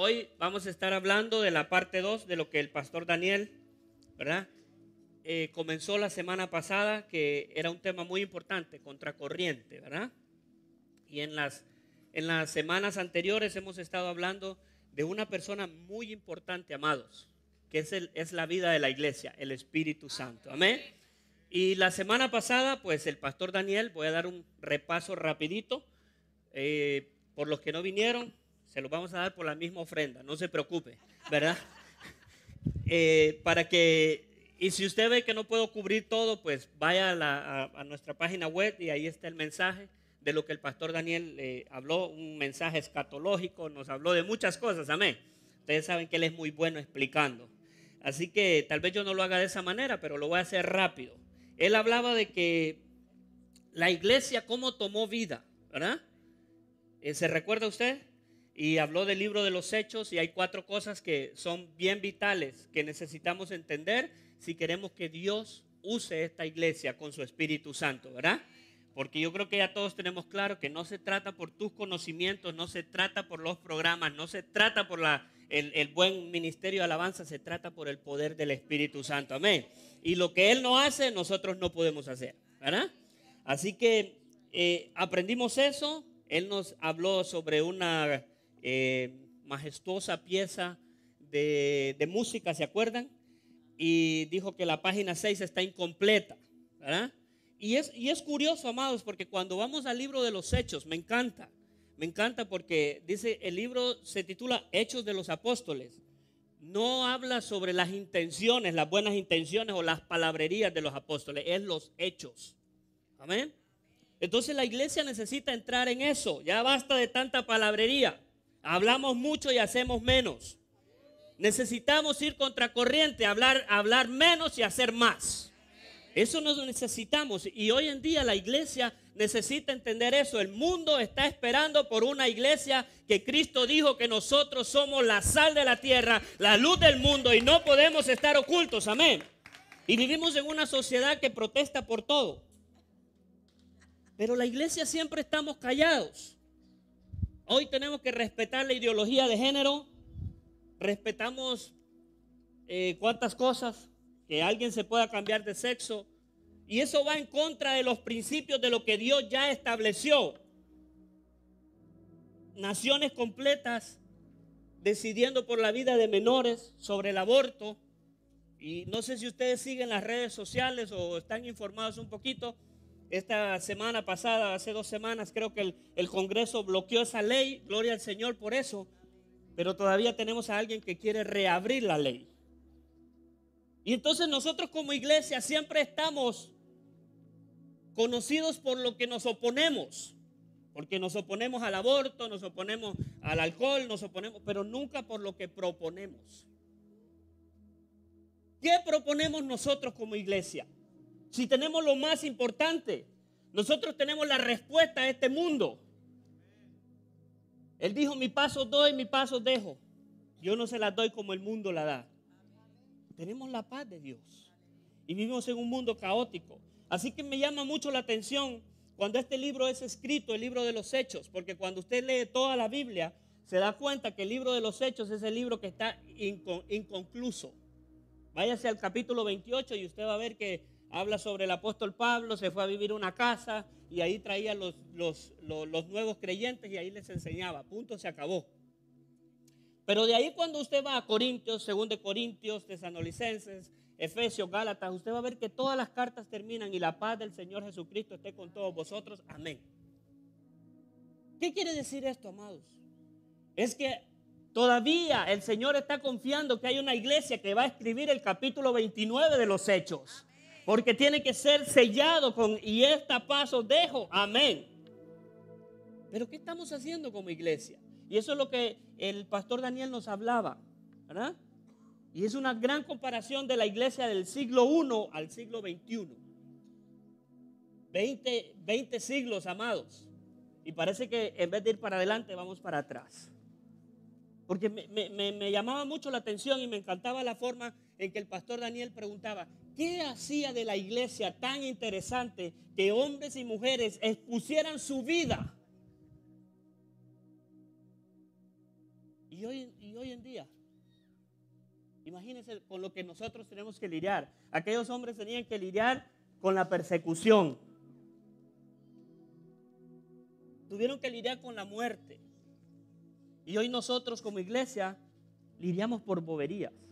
hoy vamos a estar hablando de la parte 2 de lo que el pastor Daniel, ¿verdad? Eh, comenzó la semana pasada, que era un tema muy importante, contracorriente, ¿verdad? Y en las, en las semanas anteriores hemos estado hablando de una persona muy importante, amados, que es, el, es la vida de la iglesia, el Espíritu Santo. Amén. Y la semana pasada, pues el pastor Daniel, voy a dar un repaso rapidito. Eh, por los que no vinieron, se los vamos a dar por la misma ofrenda, no se preocupe, ¿verdad? Eh, para que, y si usted ve que no puedo cubrir todo, pues vaya a, nuestra página web y ahí está el mensaje de lo que el pastor Daniel eh, habló, un mensaje escatológico, nos habló de muchas cosas, amén. Ustedes saben que él es muy bueno explicando. Así que tal vez yo no lo haga de esa manera, pero lo voy a hacer rápido. Él hablaba de que la iglesia cómo tomó vida, ¿verdad? Eh, ¿Se recuerda usted? Y habló del libro de los hechos y hay cuatro cosas que son bien vitales que necesitamos entender si queremos que Dios use esta iglesia con su Espíritu Santo, ¿verdad? Porque yo creo que ya todos tenemos claro que no se trata por tus conocimientos, no se trata por los programas, no se trata por la, el, el, buen ministerio de alabanza, se trata por el poder del Espíritu Santo. Amén. Y lo que Él no hace, nosotros no podemos hacer, ¿verdad? Así que eh, aprendimos eso, él nos habló sobre una eh, majestuosa pieza de, música, ¿se acuerdan? Y dijo que la página 6 está incompleta, ¿verdad? Y es, y es curioso, amados, porque cuando vamos al libro de los hechos, me encanta, me encanta porque dice, el libro se titula Hechos de los Apóstoles. No habla sobre las intenciones, las buenas intenciones o las palabrerías de los apóstoles, es los hechos. Amén. Entonces la iglesia necesita entrar en eso. Ya basta de tanta palabrería. Hablamos mucho y hacemos menos. Necesitamos ir contracorriente, hablar, hablar menos y hacer más. Eso nos necesitamos. Y hoy en día la iglesia necesita entender eso. El mundo está esperando por una iglesia que Cristo dijo que nosotros somos la sal de la tierra, la luz del mundo y no podemos estar ocultos. Amén. Y vivimos en una sociedad que protesta por todo. Pero la iglesia siempre estamos callados. Hoy tenemos que respetar la ideología de género. Respetamos eh, cuántas cosas, que alguien se pueda cambiar de sexo. Y eso va en contra de los principios de lo que Dios ya estableció. Naciones completas decidiendo por la vida de menores, sobre el aborto. Y no sé si ustedes siguen las redes sociales o están informados un poquito esta semana pasada, hace dos semanas, creo que el, Congreso bloqueó esa ley. Gloria al Señor por eso. Pero todavía tenemos a alguien que quiere reabrir la ley. Y entonces nosotros como iglesia siempre estamos conocidos por lo que nos oponemos. Porque nos oponemos al aborto, nos oponemos al alcohol, nos oponemos, pero nunca por lo que proponemos. ¿Qué proponemos nosotros como iglesia? Si tenemos lo más importante, nosotros tenemos la respuesta a este mundo. Él dijo, mi paso doy, mi paso dejo. Yo no se las doy como el mundo la da. Tenemos la paz de Dios. Y vivimos en un mundo caótico. Así que me llama mucho la atención cuando este libro es escrito, el libro de los hechos, porque cuando usted lee toda la Biblia, se da cuenta que el libro de los hechos es el libro que está inconcluso. Váyase al capítulo 28 y usted va a ver que habla sobre el apóstol Pablo, se fue a vivir una casa y ahí traía los, los, nuevos creyentes y ahí les enseñaba. Punto, se acabó. Pero de ahí cuando usted va a Corintios, según de Corintios, Tesanolicenses, Efesios, Gálatas, usted va a ver que todas las cartas terminan y la paz del Señor Jesucristo esté con todos vosotros. Amén. ¿Qué quiere decir esto, amados? Es que todavía el Señor está confiando que hay una iglesia que va a escribir el capítulo 29 de los Hechos. Porque tiene que ser sellado con y esta paso dejo. Amén. Pero ¿qué estamos haciendo como iglesia? Y eso es lo que el pastor Daniel nos hablaba, ¿verdad? Y es una gran comparación de la iglesia del siglo I al siglo XXI. 20, 20 siglos, amados. Y parece que en vez de ir para adelante, vamos para atrás. Porque me, llamaba mucho la atención y me encantaba la forma en que el pastor Daniel preguntaba, ¿qué hacía de la iglesia tan interesante que hombres y mujeres expusieran su vida? Y hoy, y hoy en día, imagínense con lo que nosotros tenemos que lidiar. Aquellos hombres tenían que lidiar con la persecución. Tuvieron que lidiar con la muerte. Y hoy nosotros como iglesia lidiamos por boberías.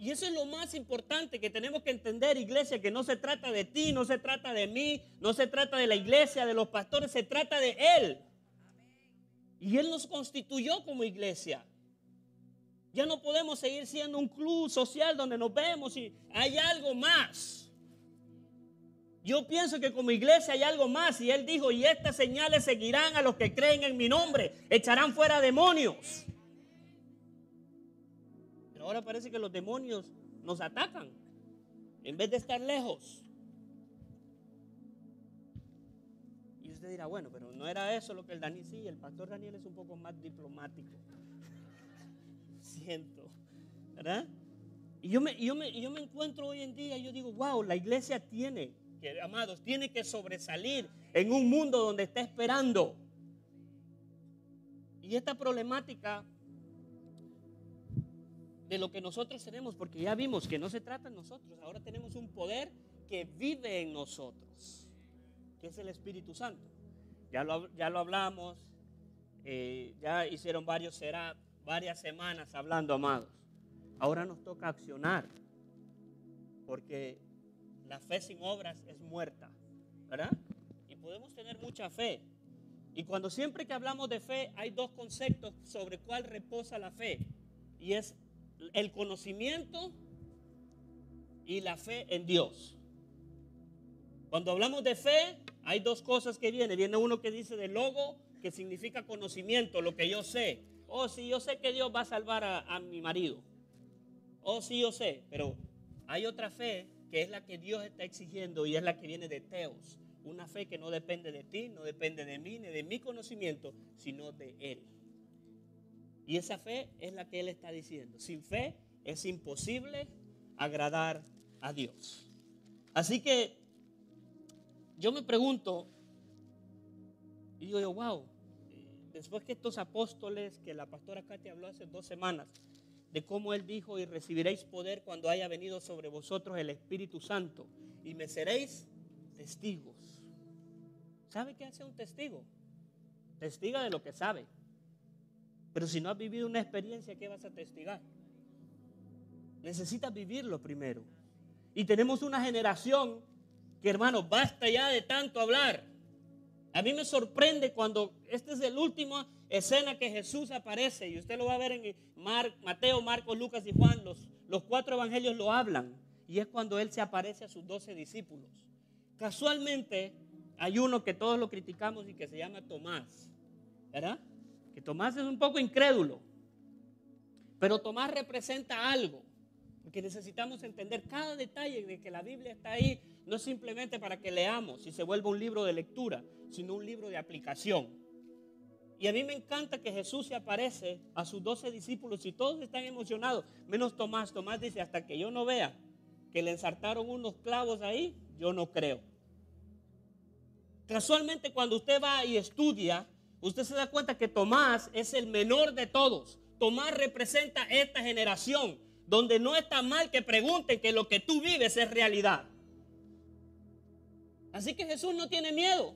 Y eso es lo más importante que tenemos que entender, iglesia, que no se trata de ti, no se trata de mí, no se trata de la iglesia, de los pastores, se trata de Él. Y Él nos constituyó como iglesia. Ya no podemos seguir siendo un club social donde nos vemos y hay algo más. Yo pienso que como iglesia hay algo más. Y Él dijo, y estas señales seguirán a los que creen en mi nombre. Echarán fuera demonios. Ahora parece que los demonios nos atacan en vez de estar lejos. Y usted dirá, bueno, pero no era eso lo que el Daniel, sí, el pastor Daniel es un poco más diplomático. Siento, ¿verdad? Y yo me, yo, me, yo me encuentro hoy en día, yo digo, wow, la iglesia tiene, amados, tiene que sobresalir en un mundo donde está esperando. Y esta problemática de lo que nosotros tenemos, porque ya vimos que no se trata de nosotros, ahora tenemos un poder que vive en nosotros, que es el Espíritu Santo. Ya lo, ya lo hablamos, eh, ya hicieron varios, varias semanas hablando, amados. Ahora nos toca accionar, porque la fe sin obras es muerta, ¿verdad? Y podemos tener mucha fe. Y cuando siempre que hablamos de fe, hay dos conceptos sobre cuál reposa la fe. Y es el conocimiento y la fe en Dios. Cuando hablamos de fe, hay dos cosas que vienen. Viene uno que dice de logo, que significa conocimiento, lo que yo sé. Oh, sí, yo sé que Dios va a salvar a, a mi marido. Oh, sí, yo sé. Pero hay otra fe que es la que Dios está exigiendo y es la que viene de Teos. Una fe que no depende de ti, no depende de mí, ni de mi conocimiento, sino de Él. Y esa fe es la que Él está diciendo. Sin fe es imposible agradar a Dios. Así que yo me pregunto, y digo yo, wow, después que estos apóstoles, que la pastora Katia habló hace dos semanas, de cómo Él dijo, y recibiréis poder cuando haya venido sobre vosotros el Espíritu Santo, y me seréis testigos. ¿Sabe qué hace un testigo? Testiga de lo que sabe. Pero si no has vivido una experiencia, ¿qué vas a testigar? Necesitas vivirlo primero. Y tenemos una generación que, hermano, basta ya de tanto hablar. A mí me sorprende cuando esta es la última escena que Jesús aparece, y usted lo va a ver en Mateo, Marcos, Lucas y Juan, los, los cuatro evangelios lo hablan, y es cuando Él se aparece a sus doce discípulos. Casualmente hay uno que todos lo criticamos y que se llama Tomás, ¿verdad? Tomás es un poco incrédulo, pero Tomás representa algo, porque necesitamos entender cada detalle de que la Biblia está ahí, no simplemente para que leamos y se vuelva un libro de lectura, sino un libro de aplicación. Y a mí me encanta que Jesús se aparece a sus doce discípulos y todos están emocionados, menos Tomás. Tomás dice, hasta que yo no vea que le ensartaron unos clavos ahí, yo no creo. Casualmente cuando usted va y estudia usted se da cuenta que Tomás es el menor de todos. Tomás representa esta generación donde no está mal que pregunten que lo que tú vives es realidad. Así que Jesús no tiene miedo.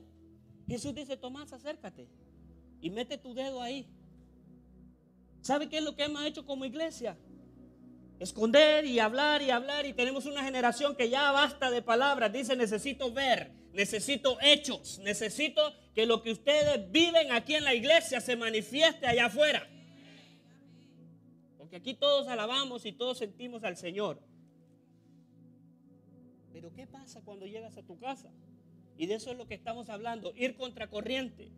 Jesús dice, Tomás, acércate y mete tu dedo ahí. ¿Sabe qué es lo que hemos hecho como iglesia? Esconder y hablar y hablar y tenemos una generación que ya basta de palabras. Dice, necesito ver, necesito hechos, necesito que lo que ustedes viven aquí en la iglesia se manifieste allá afuera. Porque aquí todos alabamos y todos sentimos al Señor. Pero ¿qué pasa cuando llegas a tu casa? Y de eso es lo que estamos hablando, ir contra corriente.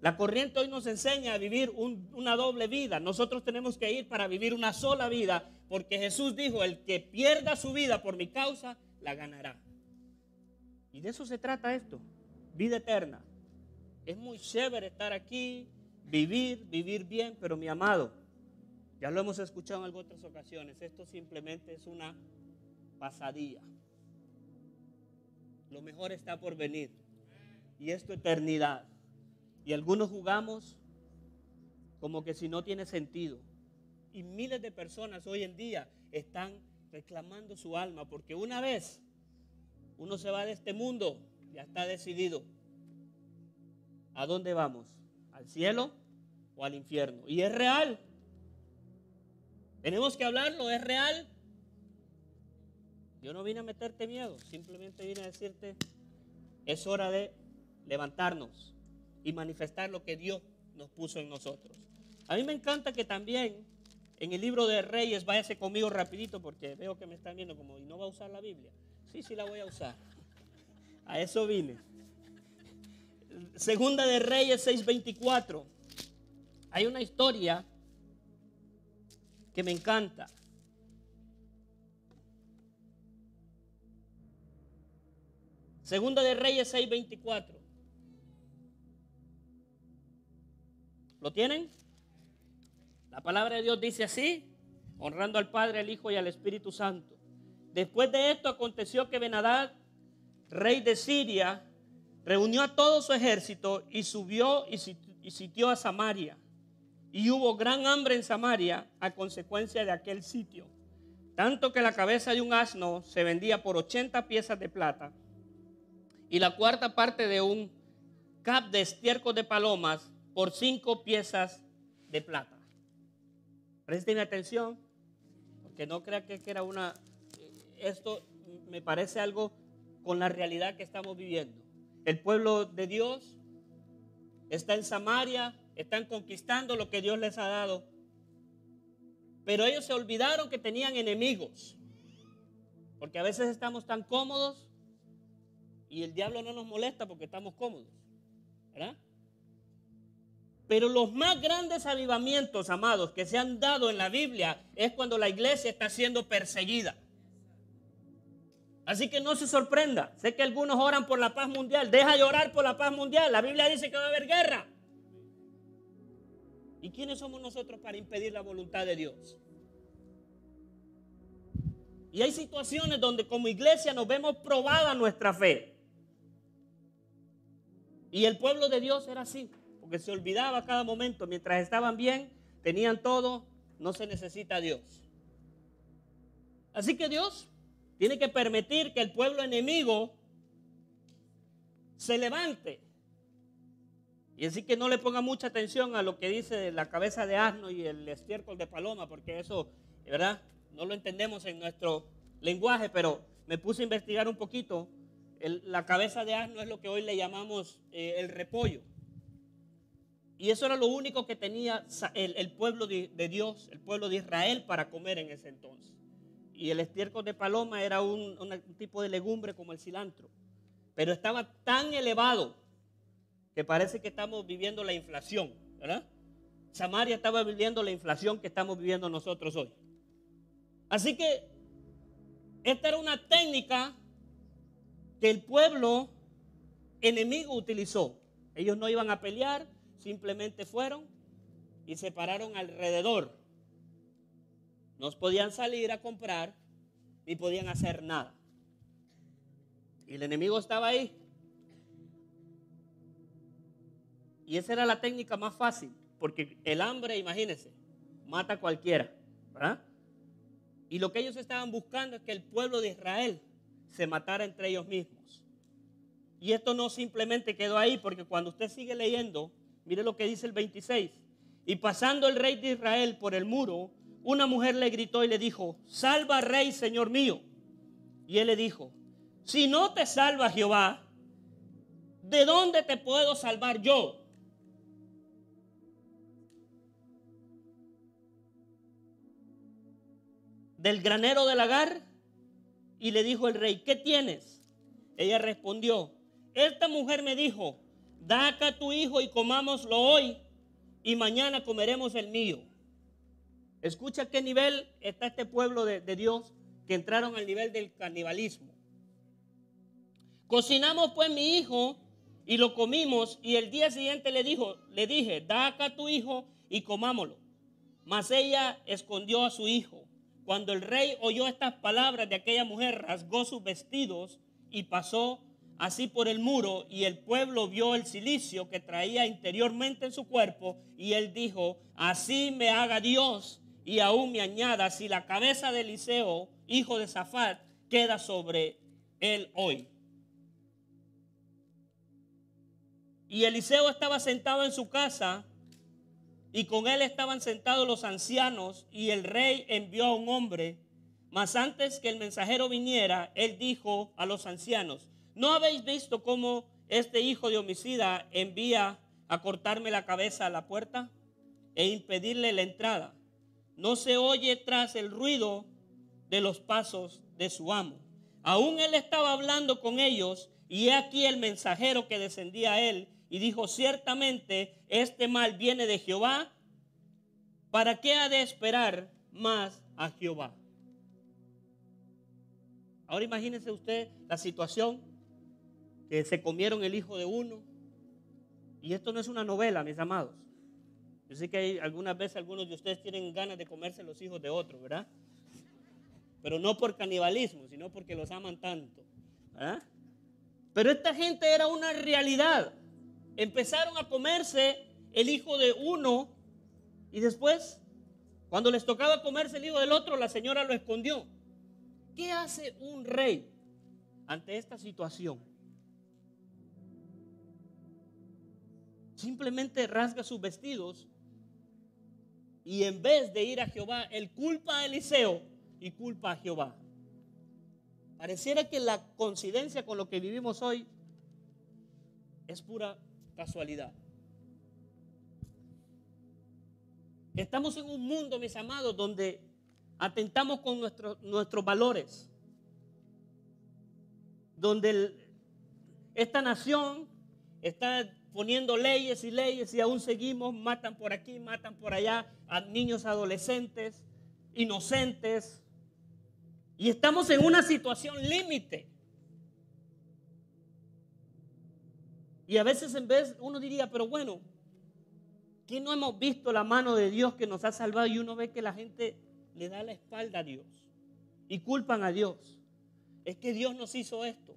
La corriente hoy nos enseña a vivir una doble vida. Nosotros tenemos que ir para vivir una sola vida, porque Jesús dijo, el que pierda su vida por mi causa, la ganará. Y de eso se trata esto, vida eterna. Es muy chévere estar aquí, vivir, vivir bien, pero mi amado, ya lo hemos escuchado en otras ocasiones, esto simplemente es una pasadilla. Lo mejor está por venir. Y es eternidad. Y algunos jugamos como que si no tiene sentido. Y miles de personas hoy en día están reclamando su alma, porque una vez uno se va de este mundo, ya está decidido. ¿A dónde vamos? ¿Al cielo o al infierno? Y es real. Tenemos que hablarlo, es real. Yo no vine a meterte miedo, simplemente vine a decirte, es hora de levantarnos y manifestar lo que Dios nos puso en nosotros. A mí me encanta que también en el libro de Reyes, váyase conmigo rapidito porque veo que me están viendo como, ¿y no va a usar la Biblia? Sí, sí la voy a usar. A eso vine. Segunda de Reyes 6:24. Hay una historia que me encanta. Segunda de Reyes 6:24. ¿Lo tienen? La palabra de Dios dice así, honrando al Padre, al Hijo y al Espíritu Santo. Después de esto aconteció que Benadad, rey de Siria, reunió a todo su ejército y subió y sitió a Samaria. Y hubo gran hambre en Samaria a consecuencia de aquel sitio. Tanto que la cabeza de un asno se vendía por 80 piezas de plata y la cuarta parte de un cap de estiércol de palomas por cinco piezas de plata. Presten atención, porque no crea que era una... Esto me parece algo con la realidad que estamos viviendo. El pueblo de Dios está en Samaria, están conquistando lo que Dios les ha dado. Pero ellos se olvidaron que tenían enemigos. Porque a veces estamos tan cómodos y el diablo no nos molesta porque estamos cómodos. ¿Verdad? Pero los más grandes avivamientos, amados, que se han dado en la Biblia es cuando la iglesia está siendo perseguida. Así que no se sorprenda. Sé que algunos oran por la paz mundial. Deja de orar por la paz mundial. La Biblia dice que va a haber guerra. ¿Y quiénes somos nosotros para impedir la voluntad de Dios? Y hay situaciones donde como iglesia nos vemos probada nuestra fe. Y el pueblo de Dios era así, porque se olvidaba cada momento. Mientras estaban bien, tenían todo, no se necesita Dios. Así que Dios tiene que permitir que el pueblo enemigo se levante. Y así que no le ponga mucha atención a lo que dice la cabeza de asno y el estiércol de paloma, porque eso, ¿verdad? No lo entendemos en nuestro lenguaje, pero me puse a investigar un poquito la cabeza de asno es lo que hoy le llamamos eh, el repollo. Y eso era lo único que tenía el, pueblo de, Dios, el pueblo de Israel para comer en ese entonces. Y el estiércol de paloma era un, tipo de legumbre como el cilantro. Pero estaba tan elevado que parece que estamos viviendo la inflación, ¿verdad? Samaria estaba viviendo la inflación que estamos viviendo nosotros hoy. Así que esta era una técnica que el pueblo enemigo utilizó. Ellos no iban a pelear, simplemente fueron y se pararon alrededor. No podían salir a comprar ni podían hacer nada. Y el enemigo estaba ahí. Y esa era la técnica más fácil, porque el hambre, imagínense, mata a cualquiera. Y lo que ellos estaban buscando es que el pueblo de Israel se matara entre ellos mismos. Y esto no simplemente quedó ahí, porque cuando usted sigue leyendo, mire lo que dice el 26. Y pasando el rey de Israel por el muro, una mujer le gritó y le dijo, salva rey, señor mío. Y él le dijo, si no te salva Jehová, ¿de dónde te puedo salvar yo? ¿Del granero del lagar? Y le dijo el rey, ¿qué tienes? Ella respondió, esta mujer me dijo, da acá tu hijo y comámoslo hoy y mañana comeremos el mío. Escucha qué nivel está este pueblo de, Dios que entraron al nivel del canibalismo. Cocinamos pues mi hijo y lo comimos y el día siguiente le dijo, le dije, da acá tu hijo y comámoslo. Mas ella escondió a su hijo. Cuando el rey oyó estas palabras de aquella mujer, rasgó sus vestidos y pasó así por el muro y el pueblo vio el silicio que traía interiormente en su cuerpo y él dijo, así me haga Dios y aún me añada si la cabeza de Eliseo, hijo de Zafat, queda sobre él hoy. Y Eliseo estaba sentado en su casa y con él estaban sentados los ancianos y el rey envió a un hombre. Mas antes que el mensajero viniera, él dijo a los ancianos, ¿no habéis visto cómo este hijo de homicida envía a cortarme la cabeza a la puerta e impedirle la entrada? No se oye tras el ruido de los pasos de su amo. Aún él estaba hablando con ellos y he aquí el mensajero que descendía a él y dijo, ciertamente este mal viene de Jehová. ¿Para qué ha de esperar más a Jehová? Ahora imagínense usted la situación que se comieron el hijo de uno. Y esto no es una novela, mis amados. Yo sé que hay, algunas veces algunos de ustedes tienen ganas de comerse los hijos de otros, ¿verdad? Pero no por canibalismo, sino porque los aman tanto. Pero esta gente era una realidad. Empezaron a comerse el hijo de uno y después, cuando les tocaba comerse el hijo del otro, la señora lo escondió. ¿Qué hace un rey ante esta situación? Simplemente rasga sus vestidos y en vez de ir a Jehová, él culpa a Eliseo y culpa a Jehová. Pareciera que la coincidencia con lo que vivimos hoy es pura casualidad. Estamos en un mundo, mis amados, donde atentamos con nuestros valores, donde esta nación está poniendo leyes y leyes y aún seguimos, matan por aquí, matan por allá a niños adolescentes, inocentes. Y estamos en una situación límite. Y a veces en vez uno diría, pero bueno, ¿qué no hemos visto la mano de Dios que nos ha salvado? Y uno ve que la gente le da la espalda a Dios y culpan a Dios. Es que Dios nos hizo esto.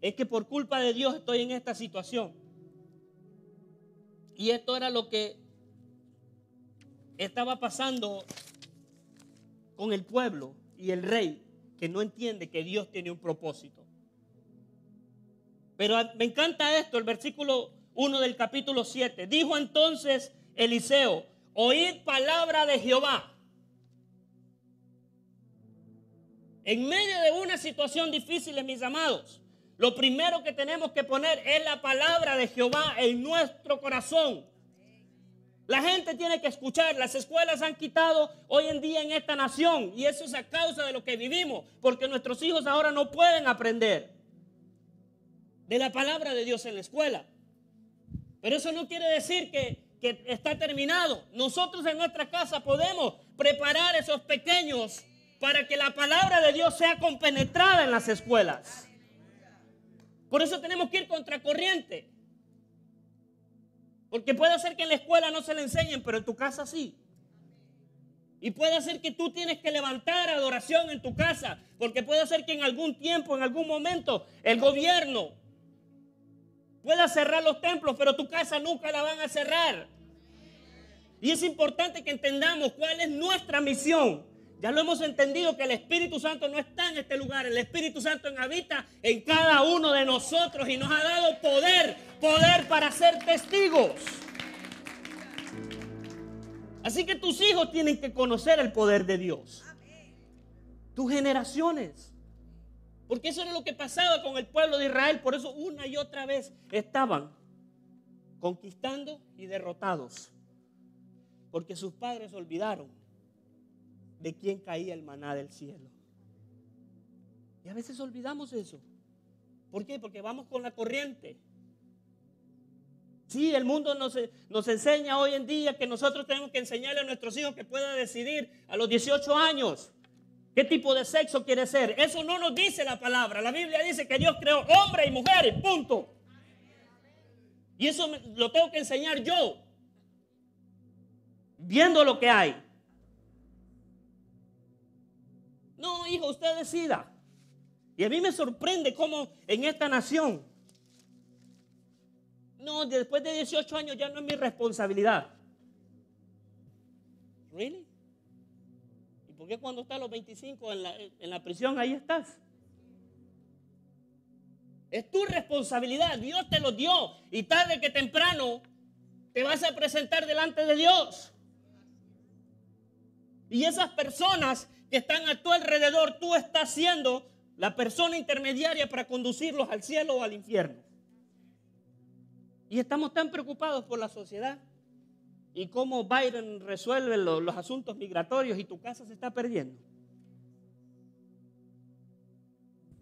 Es que por culpa de Dios estoy en esta situación. Y esto era lo que estaba pasando con el pueblo y el rey, que no entiende que Dios tiene un propósito. Pero me encanta esto, el versículo 1 del capítulo 7. Dijo entonces Eliseo, oíd palabra de Jehová. En medio de una situación difícil, mis amados, lo primero que tenemos que poner es la palabra de Jehová en nuestro corazón. La gente tiene que escuchar. Las escuelas han quitado hoy en día en esta nación y eso es a causa de lo que vivimos, porque nuestros hijos ahora no pueden aprender de la palabra de Dios en la escuela. Pero eso no quiere decir que, que está terminado. Nosotros en nuestra casa podemos preparar esos pequeños para que la palabra de Dios sea compenetrada en las escuelas. Por eso tenemos que ir contracorriente. Porque puede ser que en la escuela no se le enseñen, pero en tu casa sí. Y puede ser que tú tienes que levantar adoración en tu casa, porque puede ser que en algún tiempo, en algún momento, el gobierno pueda cerrar los templos, pero tu casa nunca la van a cerrar. Y es importante que entendamos cuál es nuestra misión. Ya lo hemos entendido que el Espíritu Santo no está en este lugar. El Espíritu Santo habita en cada uno de nosotros y nos ha dado poder, poder para ser testigos. Así que tus hijos tienen que conocer el poder de Dios. Tus generaciones. Porque eso era lo que pasaba con el pueblo de Israel. Por eso una y otra vez estaban conquistando y derrotados. Porque sus padres olvidaron de quién caía el maná del cielo. Y a veces olvidamos eso. ¿Por qué? Porque vamos con la corriente. Sí, el mundo nos, enseña hoy en día que nosotros tenemos que enseñarle a nuestros hijos que puedan decidir a los 18 años qué tipo de sexo quiere ser. Eso no nos dice la palabra. La Biblia dice que Dios creó hombre y mujer punto. Y eso lo tengo que enseñar yo, viendo lo que hay. No, hijo, usted decida. Y a mí me sorprende cómo en esta nación No, después de 18 años ya no es mi responsabilidad. ¿Really? ¿Y por qué cuando estás a los 25 en la, en la prisión ahí estás? Es tu responsabilidad. Dios te lo dio. Y tarde que temprano te vas a presentar delante de Dios. Y esas personas que están a tu alrededor, tú estás siendo la persona intermediaria para conducirlos al cielo o al infierno. Y estamos tan preocupados por la sociedad y cómo Biden resuelve los, los asuntos migratorios y tu casa se está perdiendo.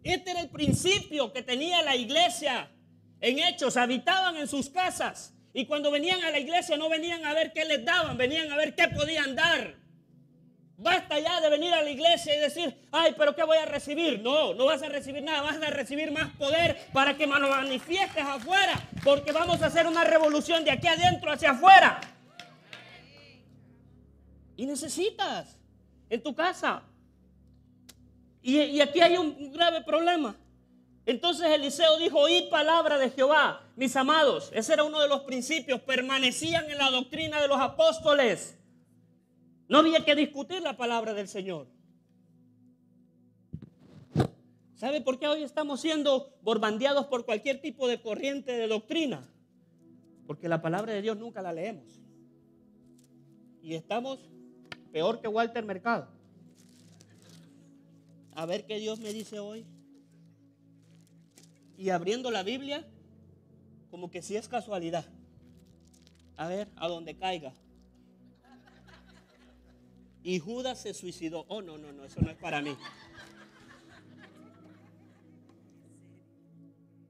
Este era el principio que tenía la iglesia en hechos. Habitaban en sus casas. Y cuando venían a la iglesia no venían a ver qué les daban, venían a ver qué podían dar. Basta ya de venir a la iglesia y decir, ay, pero ¿qué voy a recibir? No, no vas a recibir nada, vas a recibir más poder para que manifiestes afuera, porque vamos a hacer una revolución de aquí adentro hacia afuera. Y necesitas en tu casa y, aquí hay un grave problema. Entonces Eliseo dijo, oíd palabra de Jehová, mis amados. Ese era uno de los principios. Permanecían en la doctrina de los apóstoles. No había que discutir la palabra del Señor. ¿Sabe por qué hoy estamos siendo borbandeados por cualquier tipo de corriente de doctrina? Porque la palabra de Dios nunca la leemos. Y estamos peor que Walter Mercado. A ver qué Dios me dice hoy. Y abriendo la Biblia, como que si es casualidad. A ver, a donde caiga. Y Judas se suicidó. Oh, no, no, no, eso no es para mí.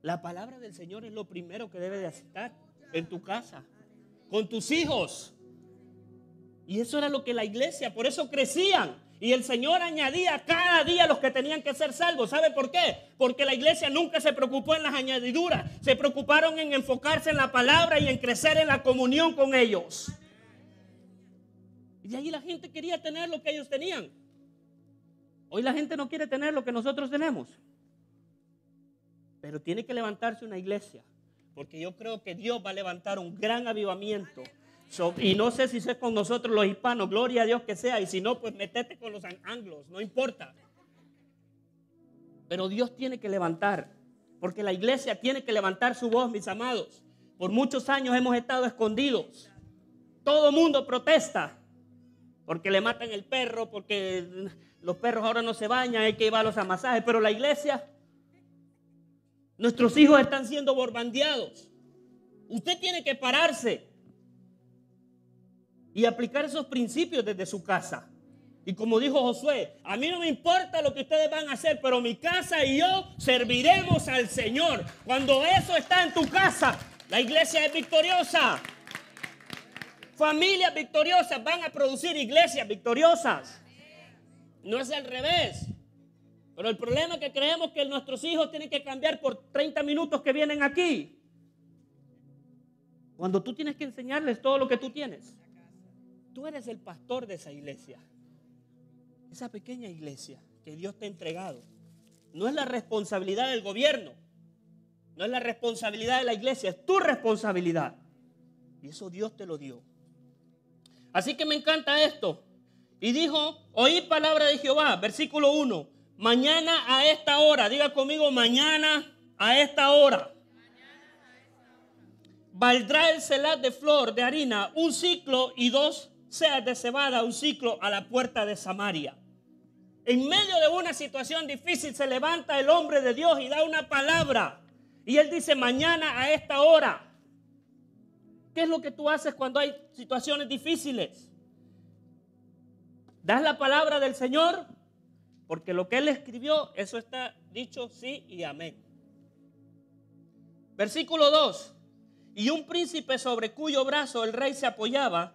La palabra del Señor es lo primero que debe de aceptar en tu casa, con tus hijos. Y eso era lo que la iglesia, por eso crecían. Y el Señor añadía cada día los que tenían que ser salvos. ¿Sabe por qué? Porque la iglesia nunca se preocupó en las añadiduras. Se preocuparon en enfocarse en la palabra y en crecer en la comunión con ellos. Y ahí la gente quería tener lo que ellos tenían. Hoy la gente no quiere tener lo que nosotros tenemos. Pero tiene que levantarse una iglesia. Porque yo creo que Dios va a levantar un gran avivamiento y no sé si es con nosotros los hispanos, gloria a Dios que sea, y si no, pues metete con los anglos, no importa. Pero Dios tiene que levantar, porque la iglesia tiene que levantar su voz, mis amados. Por muchos años hemos estado escondidos. Todo mundo protesta, porque le matan el perro, porque los perros ahora no se bañan, hay que llevarlos a masajes, pero la iglesia, nuestros hijos están siendo borbandeados. Usted tiene que pararse y aplicar esos principios desde su casa. Y como dijo Josué, a mí no me importa lo que ustedes van a hacer, pero mi casa y yo serviremos al Señor. Cuando eso está en tu casa, la iglesia es victoriosa. Familias victoriosas van a producir iglesias victoriosas. No es al revés. Pero el problema es que creemos que nuestros hijos tienen que cambiar por 30 minutos que vienen aquí. Cuando tú tienes que enseñarles todo lo que tú tienes. Tú eres el pastor de esa iglesia. Esa pequeña iglesia que Dios te ha entregado. No es la responsabilidad del gobierno. No es la responsabilidad de la iglesia. Es tu responsabilidad. Y eso Dios te lo dio. Así que me encanta esto. Y dijo, oí palabra de Jehová, versículo 1. Mañana a esta hora, diga conmigo, mañana a esta hora valdrá el celat de flor de harina un ciclo y dos sea de cebada un ciclo a la puerta de Samaria. En medio de una situación difícil se levanta el hombre de Dios y da una palabra. Y él dice, mañana a esta hora. ¿Qué es lo que tú haces cuando hay situaciones difíciles? Das la palabra del Señor, porque lo que él escribió, eso está dicho sí y amén. Versículo 2. Y un príncipe sobre cuyo brazo el rey se apoyaba,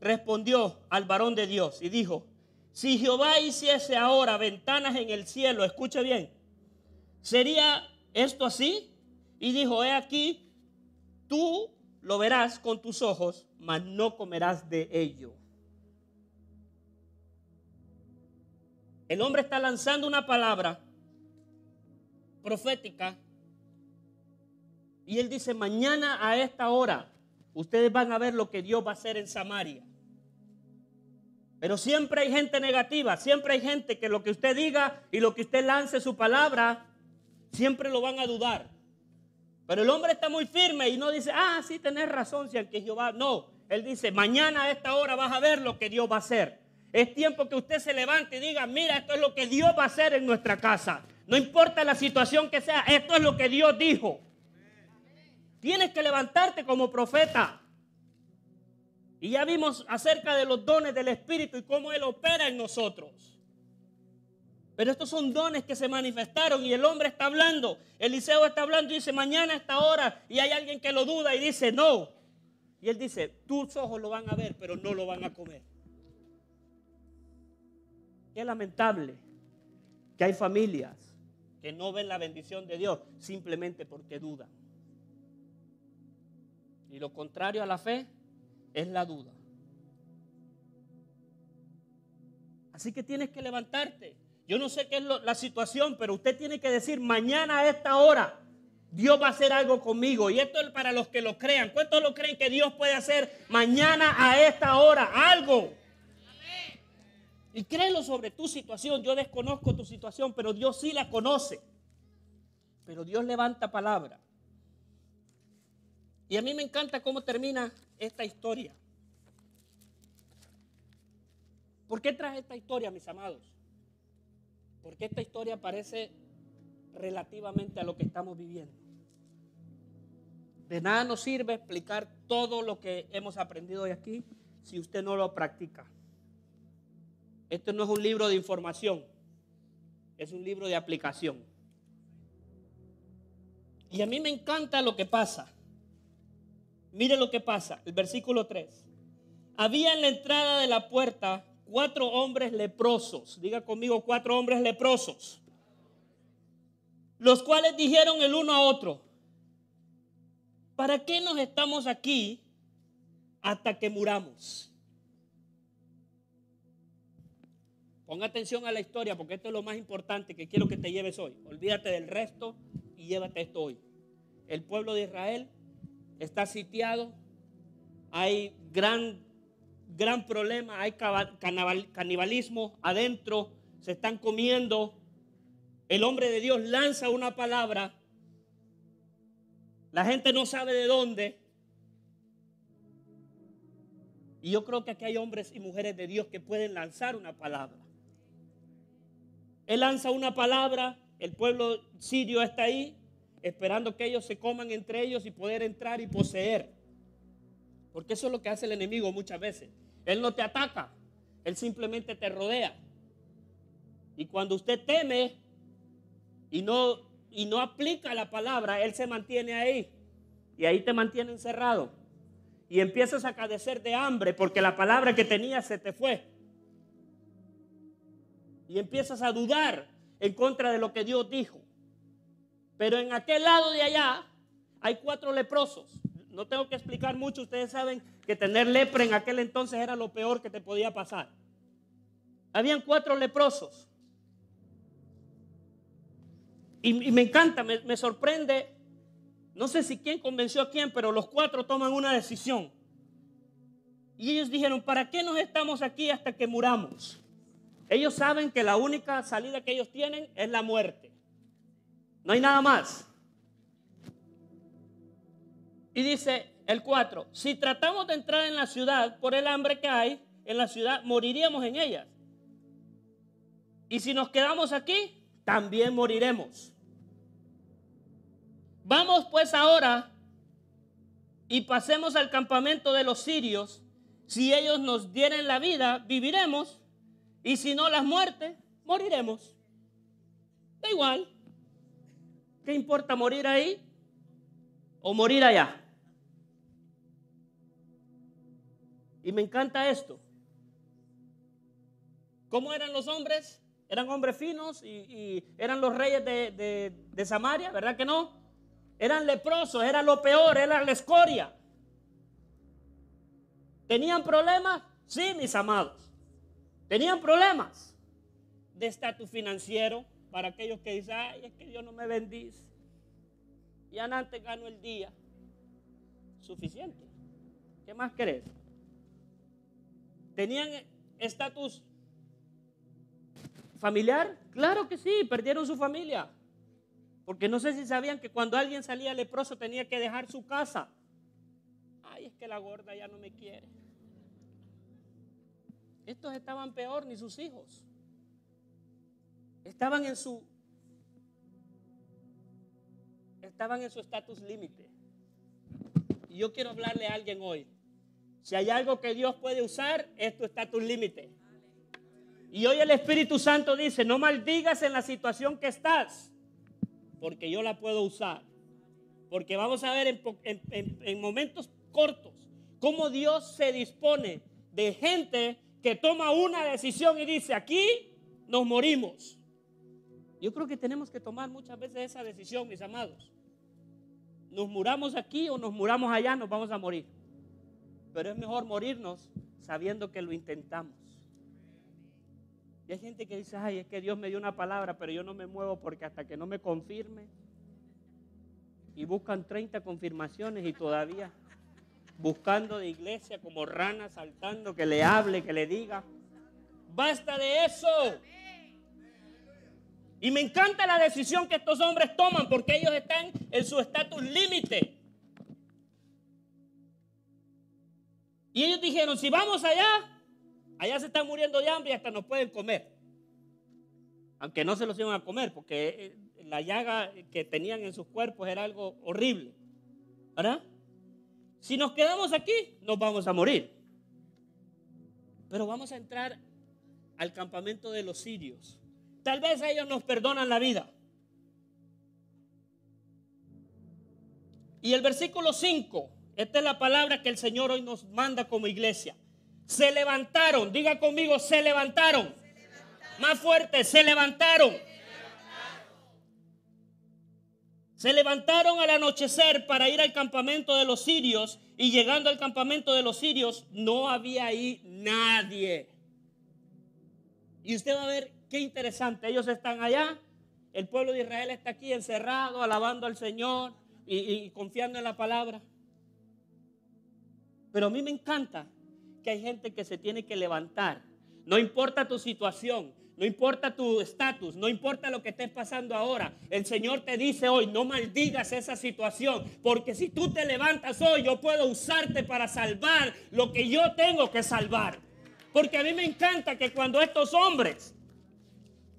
respondió al varón de Dios y dijo, si Jehová hiciese ahora ventanas en el cielo, escuche bien, ¿sería esto así? Y dijo, he aquí, tú lo verás con tus ojos, mas no comerás de ello. El hombre está lanzando una palabra profética Y él dice, mañana a esta hora, ustedes van a ver lo que Dios va a hacer en Samaria. Pero siempre hay gente negativa, siempre hay gente que lo que usted diga y lo que usted lance su palabra, siempre lo van a dudar. Pero el hombre está muy firme y no dice, ah, sí, tenés razón, si que Jehová. No, él dice, mañana a esta hora vas a ver lo que Dios va a hacer. Es tiempo que usted se levante y diga, mira, esto es lo que Dios va a hacer en nuestra casa. No importa la situación que sea, esto es lo que Dios dijo. Tienes que levantarte como profeta. Y ya vimos acerca de los dones del Espíritu y cómo Él opera en nosotros. Pero estos son dones que se manifestaron y el hombre está hablando. Eliseo está hablando y dice, mañana a esta hora. Y hay alguien que lo duda y dice, no. Y él dice, tus ojos lo van a ver, pero no lo van a comer. Qué lamentable que hay familias que no ven la bendición de Dios simplemente porque dudan. Y lo contrario a la fe es la duda. Así que tienes que levantarte. Yo no sé qué es la situación, pero usted tiene que decir, mañana a esta hora, Dios va a hacer algo conmigo. Y esto es para los que lo crean. ¿Cuántos lo creen que Dios puede hacer mañana a esta hora algo? Y créelo sobre tu situación. Yo desconozco tu situación, pero Dios sí la conoce. Pero Dios levanta palabra. Y a mí me encanta cómo termina esta historia. ¿Por qué traje esta historia, mis amados? Porque esta historia parece relativamente a lo que estamos viviendo. De nada nos sirve explicar todo lo que hemos aprendido hoy aquí si usted no lo practica. Esto no es un libro de información, es un libro de aplicación. Y a mí me encanta lo que pasa. Mire lo que pasa, el versículo 3. Había en la entrada de la puerta cuatro hombres leprosos. Diga conmigo, cuatro hombres leprosos. Los cuales dijeron el uno a otro, ¿para qué nos estamos aquí hasta que muramos? Ponga atención a la historia porque esto es lo más importante que quiero que te lleves hoy. Olvídate del resto y llévate esto hoy. El pueblo de Israel está sitiado, hay gran, gran problema, hay canibalismo adentro, se están comiendo. El hombre de Dios lanza una palabra, la gente no sabe de dónde. Y yo creo que aquí hay hombres y mujeres de Dios que pueden lanzar una palabra. Él lanza una palabra, el pueblo sirio está ahí, esperando que ellos se coman entre ellos y poder entrar y poseer. Porque eso es lo que hace el enemigo muchas veces. Él no te ataca, él simplemente te rodea. Y cuando usted teme y no, y no aplica la palabra, él se mantiene ahí. Y ahí te mantiene encerrado. Y empiezas a cadecer de hambre porque la palabra que tenías se te fue y empiezas a dudar en contra de lo que Dios dijo. Pero en aquel lado de allá hay cuatro leprosos. No tengo que explicar mucho, ustedes saben que tener lepra en aquel entonces era lo peor que te podía pasar. Habían cuatro leprosos. Y, me encanta, me, me sorprende, no sé si quién convenció a quién, pero los cuatro toman una decisión. Y ellos dijeron, ¿para qué nos estamos aquí hasta que muramos? Ellos saben que la única salida que ellos tienen es la muerte. No hay nada más. Y dice el 4, si tratamos de entrar en la ciudad por el hambre que hay en la ciudad, moriríamos en ella. Y si nos quedamos aquí, también moriremos. Vamos pues ahora y pasemos al campamento de los sirios. Si ellos nos dieren la vida, viviremos y si no las muertes, moriremos. Da igual. ¿Qué importa morir ahí o morir allá? Y me encanta esto. ¿Cómo eran los hombres? Eran hombres finos y, eran los reyes de, Samaria, ¿verdad que no? Eran leprosos, era lo peor, era la escoria. ¿Tenían problemas? Sí, mis amados. Tenían problemas de estatus financiero para aquellos que dicen, ay, es que Dios no me bendice. Y antes gano el día. Suficiente. ¿Qué más querés? ¿Tenían estatus familiar? Claro que sí, perdieron su familia. Porque no sé si sabían que cuando alguien salía leproso tenía que dejar su casa. Ay, es que la gorda ya no me quiere. Estos estaban peor, ni sus hijos. Estaban en su estaban en su estatus límite. Y yo quiero hablarle a alguien hoy. Si hay algo que Dios puede usar, es tu estatus límite. Y hoy el Espíritu Santo dice, no maldigas en la situación que estás, porque yo la puedo usar. Porque vamos a ver en, en momentos cortos cómo Dios se dispone de gente que toma una decisión y dice, aquí nos morimos. Yo creo que tenemos que tomar muchas veces esa decisión, mis amados. Nos muramos aquí o nos muramos allá, nos vamos a morir. Pero es mejor morirnos sabiendo que lo intentamos. Y hay gente que dice, ay, es que Dios me dio una palabra, pero yo no me muevo porque hasta que no me confirme. Y buscan 30 confirmaciones y todavía buscando de iglesia como rana, saltando, que le hable, que le diga. Basta de eso. Y me encanta la decisión que estos hombres toman porque ellos están en su estatus límite. Y ellos dijeron, si vamos allá, allá se están muriendo de hambre y hasta nos pueden comer. Aunque no se los iban a comer porque eh, la llaga que tenían en sus cuerpos era algo horrible. ¿Verdad? Si nos quedamos aquí, nos vamos a morir. Pero vamos a entrar al campamento de los sirios. Tal vez ellos nos perdonan la vida. Y el versículo 5, esta es la palabra que el Señor hoy nos manda como iglesia. Se levantaron, diga conmigo, se levantaron. Más fuerte, se levantaron. Se levantaron al anochecer para ir al campamento de los sirios y llegando al campamento de los sirios no había ahí nadie. Y usted va a ver qué interesante, ellos están allá, el pueblo de Israel está aquí encerrado, alabando al Señor y, confiando en la palabra. Pero a mí me encanta que hay gente que se tiene que levantar. No importa tu situación, no importa tu estatus, no importa lo que estés pasando ahora. El Señor te dice hoy, no maldigas esa situación, porque si tú te levantas hoy, yo puedo usarte para salvar lo que yo tengo que salvar. Porque a mí me encanta que cuando estos hombres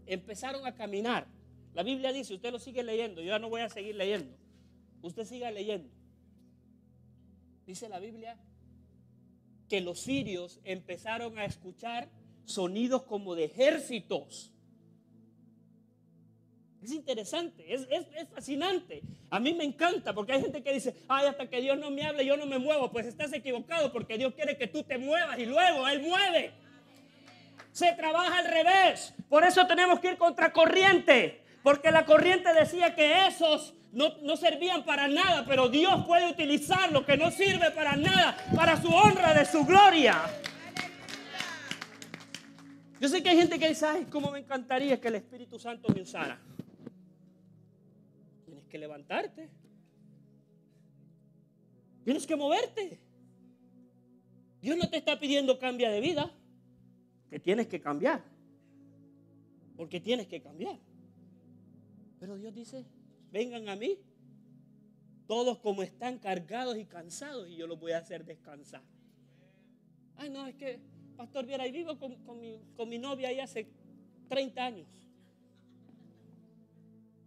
empezaron a caminar, la Biblia dice, usted lo sigue leyendo, yo ya no voy a seguir leyendo, usted siga leyendo. Dice la Biblia que los sirios empezaron a escuchar sonidos como de ejércitos. Es interesante, es, fascinante. A mí me encanta porque hay gente que dice, ay, hasta que Dios no me hable, yo no me muevo. Pues estás equivocado porque Dios quiere que tú te muevas y luego Él mueve. Se trabaja al revés. Por eso tenemos que ir contra corriente. Porque la corriente decía que esos no, no, servían para nada, pero Dios puede utilizar lo que no sirve para nada, para su honra de su gloria. Yo sé que hay gente que dice, ay, cómo me encantaría que el Espíritu Santo me usara. Tienes que levantarte. Tienes que moverte. Dios no te está pidiendo cambia de vida. Te tienes que cambiar. Porque tienes que cambiar. Pero Dios dice, vengan a mí. Todos como están cargados y cansados y yo los voy a hacer descansar. Ay, no, es que Pastor Viera, y vivo con, mi, novia ahí hace 30 años.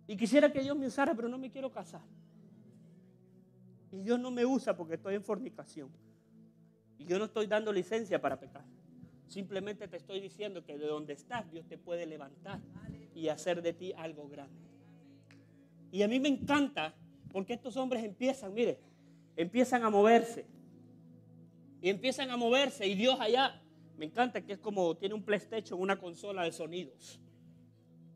Y quisiera que Dios me usara, pero no me quiero casar. Y Dios no me usa porque estoy en fornicación. Y yo no estoy dando licencia para pecar. Simplemente te estoy diciendo que de donde estás Dios te puede levantar y hacer de ti algo grande. Y a mí me encanta porque estos hombres empiezan, mire, empiezan a moverse. Y empiezan a moverse y Dios allá me encanta que es como tiene un PlayStation, una consola de sonidos.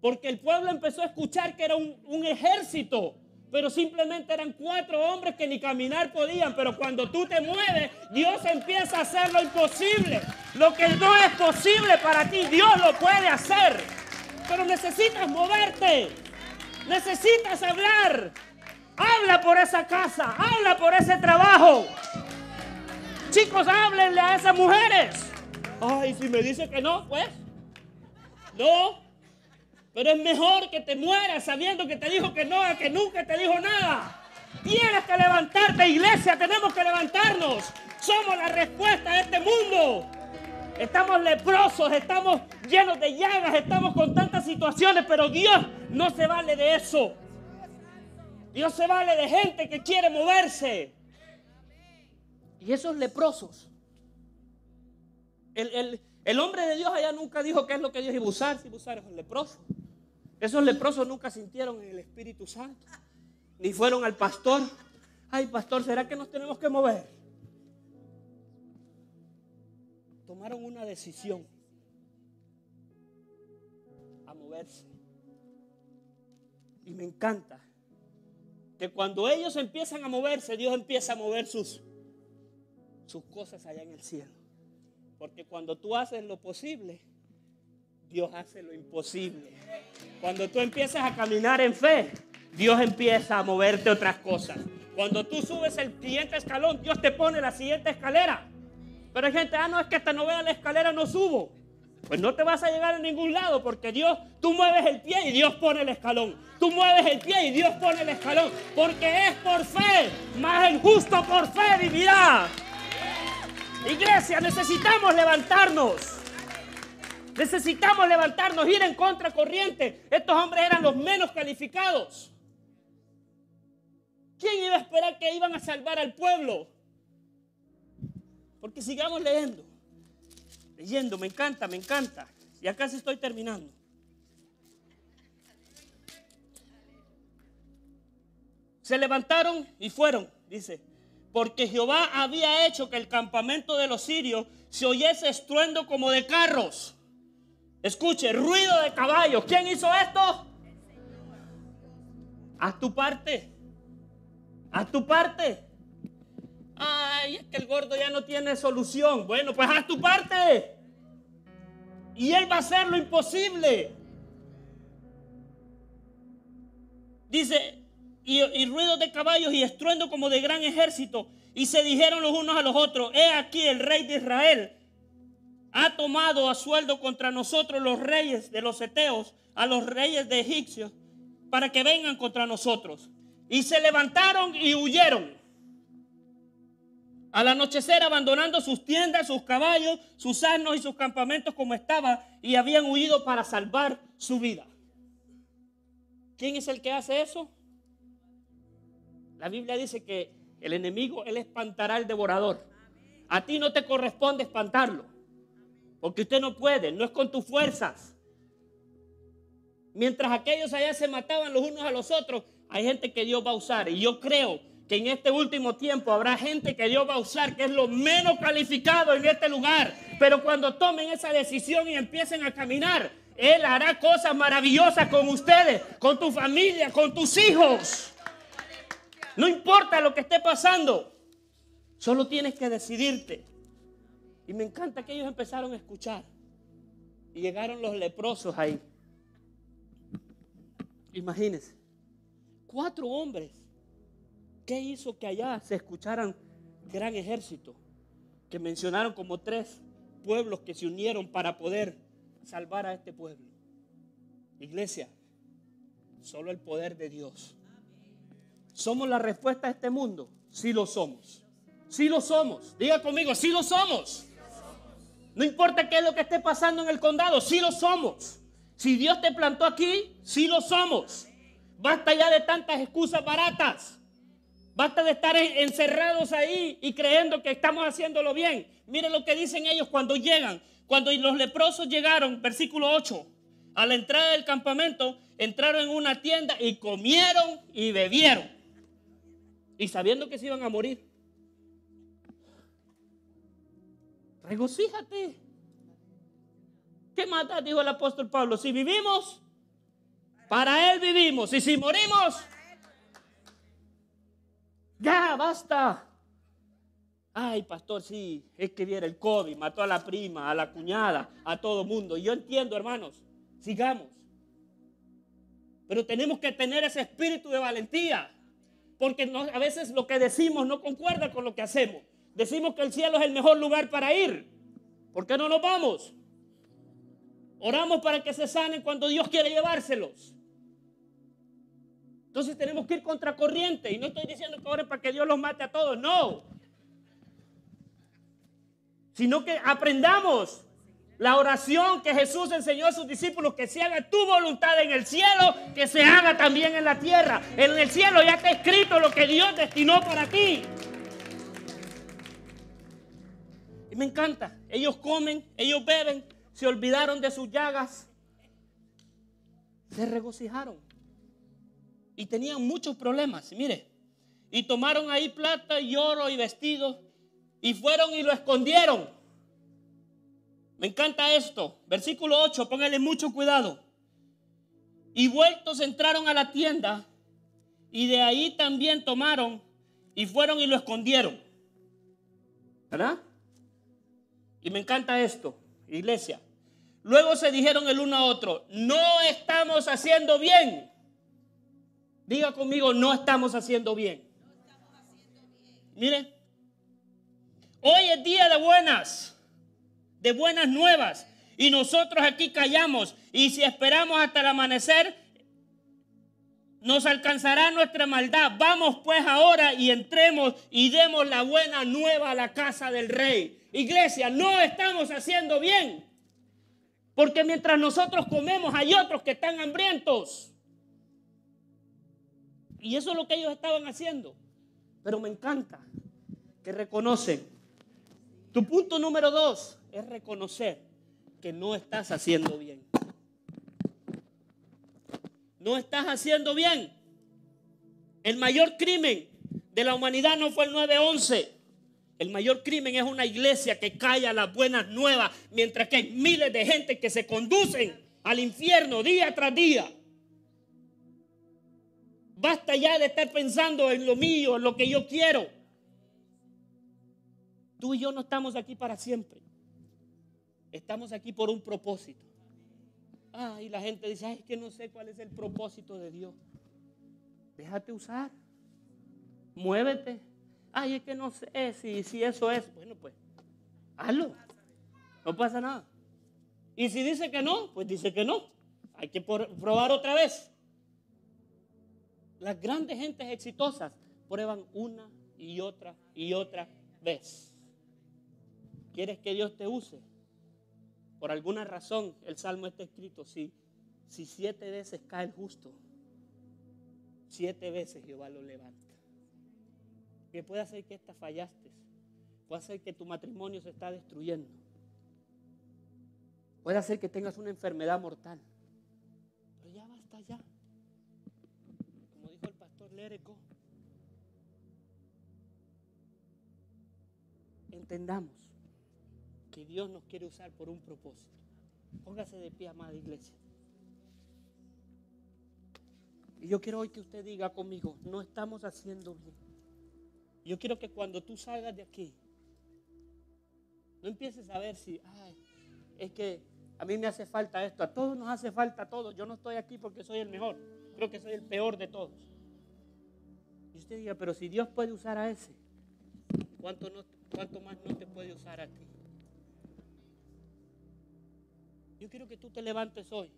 Porque el pueblo empezó a escuchar que era un, ejército, pero simplemente eran cuatro hombres que ni caminar podían. Pero cuando tú te mueves, Dios empieza a hacer lo imposible. Lo que no es posible para ti, Dios lo puede hacer. Pero necesitas moverte, necesitas hablar, Habla por esa casa, habla por ese trabajo. Chicos, háblenle a esas mujeres. Ay, si me dice que no, pues. No. Pero es mejor que te mueras sabiendo que te dijo que no, a que nunca te dijo nada. Tienes que levantarte, iglesia, tenemos que levantarnos. Somos la respuesta a este mundo. Estamos leprosos, estamos llenos de llagas, estamos con tantas situaciones, pero Dios no se vale de eso. Dios se vale de gente que quiere moverse. Y esos leprosos. El, hombre de Dios allá nunca dijo qué es lo que Dios iba a usar, si iba a usar esos leprosos. Esos leprosos nunca sintieron en el Espíritu Santo, ni fueron al pastor. Ay, pastor, ¿será que nos tenemos que mover? Tomaron una decisión a moverse. Y me encanta que cuando ellos empiezan a moverse, Dios empieza a mover sus, sus cosas allá en el cielo. Porque cuando tú haces lo posible, Dios hace lo imposible. Cuando tú empiezas a caminar en fe, Dios empieza a moverte otras cosas. Cuando tú subes el siguiente escalón, Dios te pone la siguiente escalera. Pero hay gente, ah, no, es que hasta no vea la escalera, no subo. Pues no te vas a llegar a ningún lado porque Dios, tú mueves el pie y Dios pone el escalón. Tú mueves el pie y Dios pone el escalón. Porque es por fe, más el justo por fe vivirá. Iglesia, necesitamos levantarnos. Necesitamos levantarnos, ir en contracorriente. Estos hombres eran los menos calificados. ¿Quién iba a esperar que iban a salvar al pueblo? Porque sigamos leyendo. Leyendo, me encanta, me encanta. Y acá estoy terminando. Se levantaron y fueron, dice porque Jehová había hecho que el campamento de los sirios se oyese estruendo como de carros. Escuche, ruido de caballos. ¿Quién hizo esto? Haz tu parte. Haz tu parte. Ay, es que el gordo ya no tiene solución. Bueno, pues haz tu parte. Y él va a hacer lo imposible. Dice, y, ruidos de caballos y estruendo como de gran ejército. Y se dijeron los unos a los otros, he aquí el rey de Israel ha tomado a sueldo contra nosotros los reyes de los Eteos, a los reyes de Egipcios, para que vengan contra nosotros. Y se levantaron y huyeron. Al anochecer abandonando sus tiendas, sus caballos, sus asnos y sus campamentos como estaba, y habían huido para salvar su vida. ¿Quién es el que hace eso? La Biblia dice que el enemigo, él espantará al devorador. A ti no te corresponde espantarlo. Porque usted no puede, no es con tus fuerzas. Mientras aquellos allá se mataban los unos a los otros, hay gente que Dios va a usar. Y yo creo que en este último tiempo habrá gente que Dios va a usar, que es lo menos calificado en este lugar. Pero cuando tomen esa decisión y empiecen a caminar, Él hará cosas maravillosas con ustedes, con tu familia, con tus hijos. No importa lo que esté pasando, solo tienes que decidirte. Y me encanta que ellos empezaron a escuchar. Y llegaron los leprosos ahí. Imagínense, cuatro hombres. ¿Qué hizo que allá se escucharan gran ejército? Que mencionaron como tres pueblos que se unieron para poder salvar a este pueblo. Iglesia, solo el poder de Dios ¿Somos la respuesta a este mundo? Sí lo somos. Sí lo somos. Diga conmigo, sí lo somos. No importa qué es lo que esté pasando en el condado, sí lo somos. Si Dios te plantó aquí, sí lo somos. Basta ya de tantas excusas baratas. Basta de estar encerrados ahí y creyendo que estamos haciéndolo bien. Mire lo que dicen ellos cuando llegan. Cuando los leprosos llegaron, versículo 8, a la entrada del campamento, entraron en una tienda y comieron y bebieron y sabiendo que se iban a morir. Regocíjate. ¿Qué mata? Dijo el apóstol Pablo. Si vivimos, para Él vivimos. Y si morimos, ya basta. Ay, pastor, sí, es que viera el COVID, mató a la prima, a la cuñada, a todo mundo. Yo entiendo, hermanos, sigamos. Pero tenemos que tener ese espíritu de valentía porque a veces lo que decimos no concuerda con lo que hacemos. Decimos que el cielo es el mejor lugar para ir. ¿Por qué no nos vamos? Oramos para que se sanen cuando Dios quiere llevárselos. Entonces tenemos que ir contracorriente. Y no estoy diciendo que oren para que Dios los mate a todos. No. Sino que aprendamos la oración que Jesús enseñó a sus discípulos, que se haga tu voluntad en el cielo, que se haga también en la tierra. En el cielo ya está escrito lo que Dios destinó para ti. Y me encanta. Ellos comen, ellos beben, se olvidaron de sus llagas, se regocijaron. Y tenían muchos problemas. Mire, y tomaron ahí plata y oro y vestidos y fueron y lo escondieron me encanta esto. Versículo 8, póngale mucho cuidado. Y vueltos entraron a la tienda y de ahí también tomaron y fueron y lo escondieron. ¿Verdad? Y me encanta esto, iglesia. Luego se dijeron el uno a otro, no estamos haciendo bien. Diga conmigo, no estamos haciendo bien. Mire, hoy es día de buenas de buenas nuevas. Y nosotros aquí callamos. Y si esperamos hasta el amanecer, nos alcanzará nuestra maldad. Vamos pues ahora y entremos y demos la buena nueva a la casa del rey. Iglesia, no estamos haciendo bien. Porque mientras nosotros comemos hay otros que están hambrientos. Y eso es lo que ellos estaban haciendo. Pero me encanta que reconocen. Tu punto número dos, es reconocer que no estás haciendo bien. No estás haciendo bien. El mayor crimen de la humanidad no fue el 9-11. El mayor crimen es una iglesia que calla las buenas nuevas, mientras que hay miles de gente que se conducen al infierno día tras día. Basta ya de estar pensando en lo mío, en lo que yo quiero. Tú y yo no estamos aquí para siempre. Estamos aquí por un propósito. Ah, y la gente dice, ay, es que no sé cuál es el propósito de Dios. Déjate usar. Muévete. Ay, es que no sé si, si eso es. Bueno, pues, hazlo. No pasa nada. Y si dice que no, pues dice que no. Hay que probar otra vez. Las grandes gentes exitosas prueban una y otra y otra vez. ¿Quieres que Dios te use? Por alguna razón el salmo está escrito, si, si siete veces cae el justo, siete veces Jehová lo levanta. Que puede hacer que esta fallaste, puede hacer que tu matrimonio se está destruyendo, puede hacer que tengas una enfermedad mortal, entendamos que Dios nos quiere usar por un propósito. Póngase de pie, amada iglesia. Y yo quiero hoy que usted diga conmigo, no estamos haciendo bien. Yo quiero que cuando tú salgas de aquí, no empieces a ver si, es que a mí me hace falta esto, a todos nos hace falta todo. Yo no estoy aquí porque soy el mejor, creo que soy el peor de todos. Usted diga, pero si Dios puede usar a ese, ¿cuánto, no, cuánto más no te puede usar a ti? Yo quiero que tú te levantes hoy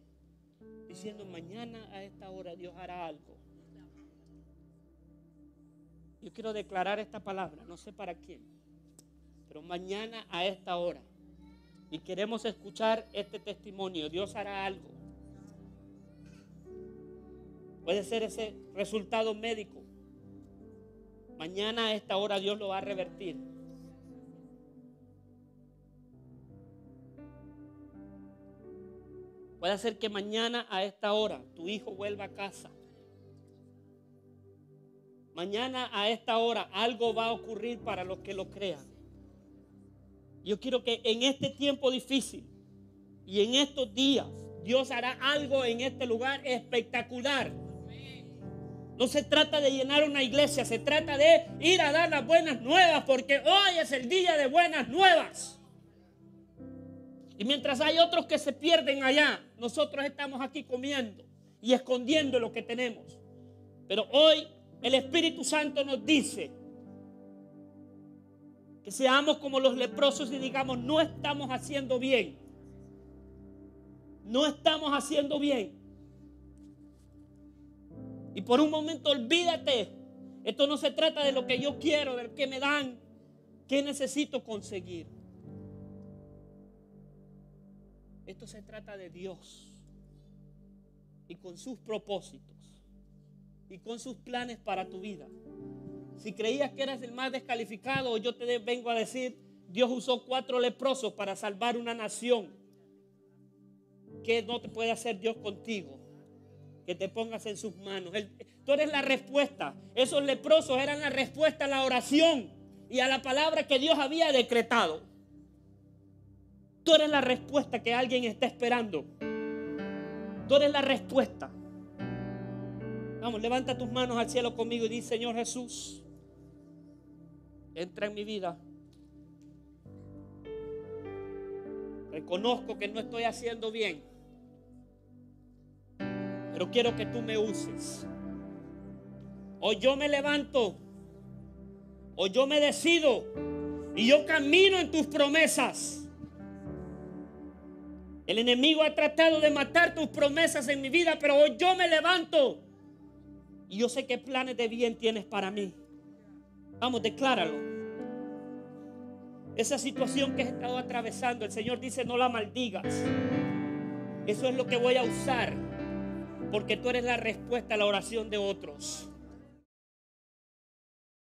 diciendo, mañana a esta hora Dios hará algo. Yo quiero declarar esta palabra, no sé para quién, pero mañana a esta hora. Y queremos escuchar este testimonio. Dios hará algo. Puede ser ese resultado médico. Mañana a esta hora Dios lo va a revertir. Puede ser que mañana a esta hora tu hijo vuelva a casa. Mañana a esta hora algo va a ocurrir para los que lo crean. Yo quiero que en este tiempo difícil y en estos días Dios hará algo en este lugar espectacular. No se trata de llenar una iglesia, se trata de ir a dar las buenas nuevas porque hoy es el día de buenas nuevas. Y mientras hay otros que se pierden allá, nosotros estamos aquí comiendo y escondiendo lo que tenemos. Pero hoy el Espíritu Santo nos dice que seamos como los leprosos y digamos, no estamos haciendo bien. No estamos haciendo bien. Y por un momento olvídate. Esto no se trata de lo que yo quiero, de lo que me dan, qué necesito conseguir. Esto se trata de Dios y con sus propósitos y con sus planes para tu vida. Si creías que eras el más descalificado, yo te vengo a decir, Dios usó cuatro leprosos para salvar una nación. ¿Qué no te puede hacer Dios contigo? Que te pongas en sus manos. tú eres la respuesta. Esos leprosos eran la respuesta a la oración y a la palabra que Dios había decretado. Tú eres la respuesta que alguien está esperando. Tú eres la respuesta. Vamos, levanta tus manos al cielo conmigo y di, Señor Jesús, entra en mi vida. Reconozco que no estoy haciendo bien, pero quiero que tú me uses. O yo me levanto, o yo me decido y yo camino en tus promesas. El enemigo ha tratado de matar tus promesas en mi vida, pero hoy yo me levanto y yo sé qué planes de bien tienes para mí. Vamos, decláralo. Esa situación que has estado atravesando, el Señor dice, no la maldigas. Eso es lo que voy a usar. Porque tú eres la respuesta a la oración de otros.